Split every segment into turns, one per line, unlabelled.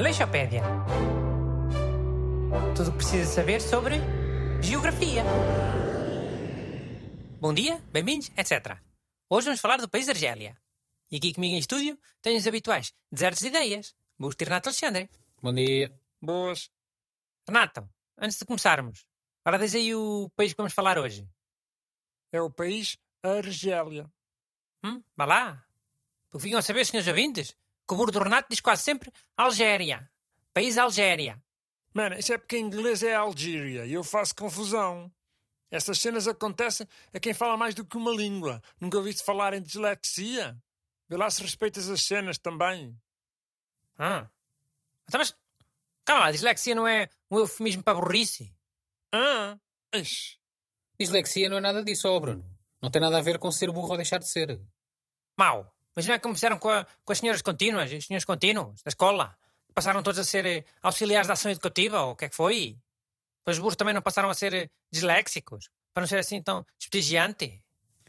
Aleixopédia. Tudo o que precisa saber sobre geografia. Bom dia, bem-vindos, etc. Hoje vamos falar do país da Argélia. E aqui comigo em estúdio tenho os habituais desertos de ideias. Busto e Renato Alexandre.
Bom dia.
Boas.
Renato, antes de começarmos, para diz aí o país que vamos falar hoje.
É o país Argélia.
Hum? Vá lá. Porque ficam a saber, senhores ouvintes, que o burro do Renato diz quase sempre Algéria. País Algéria.
Mano, isso é porque em inglês é Algíria e eu faço confusão. Essas cenas acontecem a quem fala mais do que uma língua. Nunca ouviste falar em dislexia? Vê lá se respeitas as cenas também.
Ah. Então, mas, calma lá, dislexia não é um eufemismo para burrice?
Ah, ixi.
Dislexia não é nada disso, ó Bruno. Não tem nada a ver com ser burro ou deixar de ser.
Mau. Mas não é como fizeram com, a- com as senhoras contínuas, os senhores contínuos da escola. Passaram todos a ser eh, auxiliares da ação educativa, ou o que é que foi? Pois os burros também não passaram a ser eh, disléxicos, para não ser assim tão desprestigiante.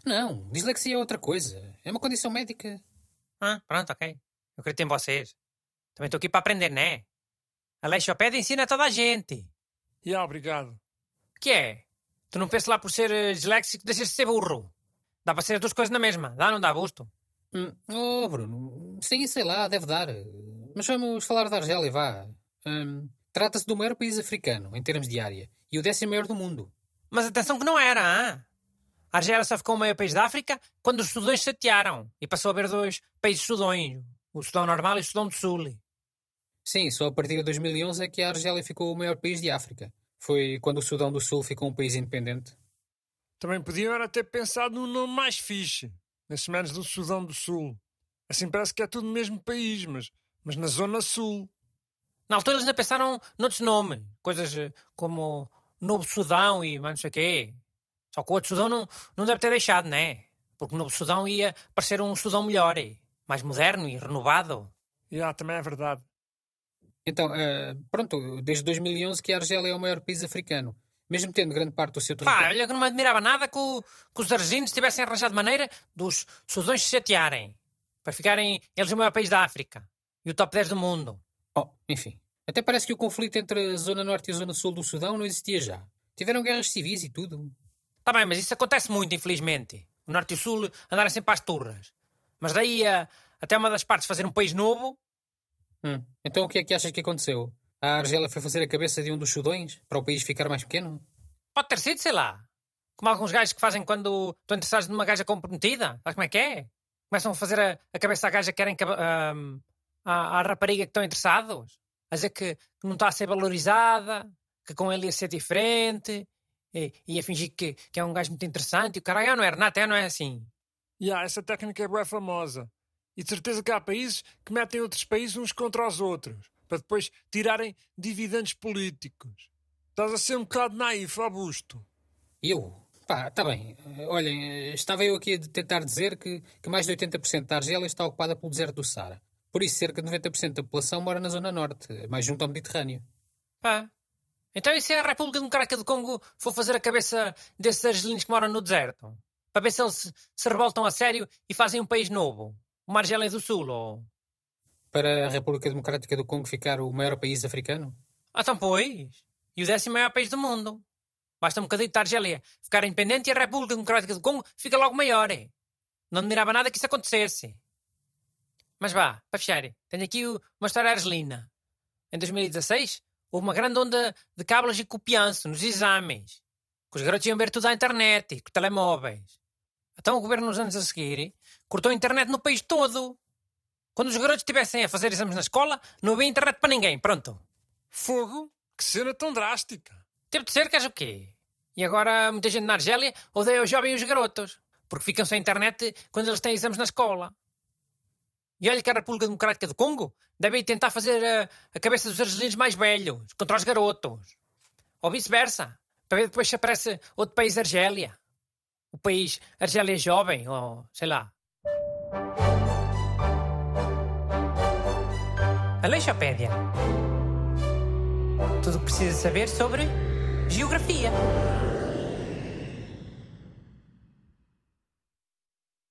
Não, dislexia é outra coisa. É uma condição médica.
Ah, pronto, ok. Eu acredito em vocês. Também estou aqui para aprender, né? A Leixopédia ensina a toda a gente.
Ya, obrigado.
Que é? Tu não pensas lá por ser eh, disléxico, deixas de ser burro. Dá para ser as duas coisas na mesma. Dá ou não dá, busto?
Hum, Oh, Bruno, sim, sei lá, deve dar. Mas vamos falar da Argélia, vá. Hum, Trata-se do maior país africano, em termos de área, e o décimo maior do mundo.
Mas atenção que não era, hã? A Argélia só ficou o maior país da África quando os Sudões se chatearam e passou a haver dois países Sudões, o Sudão Normal e o Sudão do Sul.
Sim, só a partir de 2011 é que a Argélia ficou o maior país de África. Foi quando o Sudão do Sul ficou um país independente.
Também podiam era ter pensado num nome mais fixe. Nesses manos do Sudão do Sul. Assim parece que é tudo no mesmo país, mas, mas na Zona Sul.
Na altura eles ainda pensaram noutros nomes, coisas eh, como Novo Sudão e mais não sei o quê. Só que o outro Sudão não, não deve ter deixado, né? Porque o Novo Sudão ia parecer um Sudão melhor, eh, mais moderno e renovado.
Ya, também é verdade.
Então, eh, pronto, desde 2011 que a Argélia é o maior país africano. Mesmo tendo grande parte do seu
Pá,
território.
olha que não me admirava nada que, o- que os argentinos tivessem arranjado maneira dos Sudões se chatearem. Para ficarem eles o maior país da África. E o top 10 do mundo.
Oh, enfim. Até parece que o conflito entre a Zona Norte e a Zona Sul do Sudão não existia já. Tiveram guerras civis e tudo.
Tá bem, mas isso acontece muito, infelizmente. O Norte e o Sul andarem sempre às turras. Mas daí a, até uma das partes fazer um país novo,
Hum. Então o que é que achas que aconteceu? A Argélia foi fazer a cabeça de um dos Sudões para o país ficar mais pequeno?
pode ter sido, sei lá. Como alguns gajos que fazem quando estão interessados numa gaja comprometida. Sabes como é que é? Começam a fazer a, a cabeça à gaja que querem que, a- ahm, à, à rapariga que estão interessados. A dizer que, que não está a ser valorizada, que com ele ia ser diferente, e, e a fingir que, que é um gajo muito interessante. E o caralho, não é Renato, é, não é assim.
Ya, essa técnica é bem famosa. E de certeza que há países que metem outros países uns contra os outros, para depois tirarem dividendos políticos. Estás a ser um bocado naif, Augusto.
Eu? Pá, tá bem. Olhem, estava eu aqui a tentar dizer que, que mais de 80% da Argélia está ocupada pelo deserto do Saara. Por isso, cerca de 90% da população mora na Zona Norte, mais junto ao Mediterrâneo.
Pá. Então e se a República Democrática do Congo for fazer a cabeça desses argelinos que moram no deserto? Para ver se eles se, se revoltam a sério e fazem um país novo. Uma Argélia do Sul, ou...
Para a República Democrática do Congo ficar o maior país africano?
Ah, então pois. E o décimo maior país do mundo. Basta um bocadinho da Argélia ficar independente e a República Democrática do Congo fica logo maior. é. Não admirava nada que isso acontecesse. Mas vá, para fechar, tenho aqui uma história argelina. Em 2016, houve uma grande onda de cábulas e copianço nos exames. Que os garotos iam ver tudo à internet e com telemóveis. Então o governo, nos anos a seguir, cortou a internet no país todo. Quando os garotos estivessem a fazer exames na escola, não havia internet para ninguém. Pronto.
Fogo? Que cena tão drástica.
Teve de ser, queres o quê? E agora muita gente na Argélia odeia os jovens e os garotos, porque ficam sem internet quando eles têm exames na escola. E olha que a República Democrática do Congo deve tentar fazer a, a cabeça dos argelinos mais velhos contra os garotos. Ou vice-versa, para ver depois se aparece outro país Argélia. O país Argélia jovem, ou sei lá. Aleixopédia. Tudo o que precisa saber sobre geografia.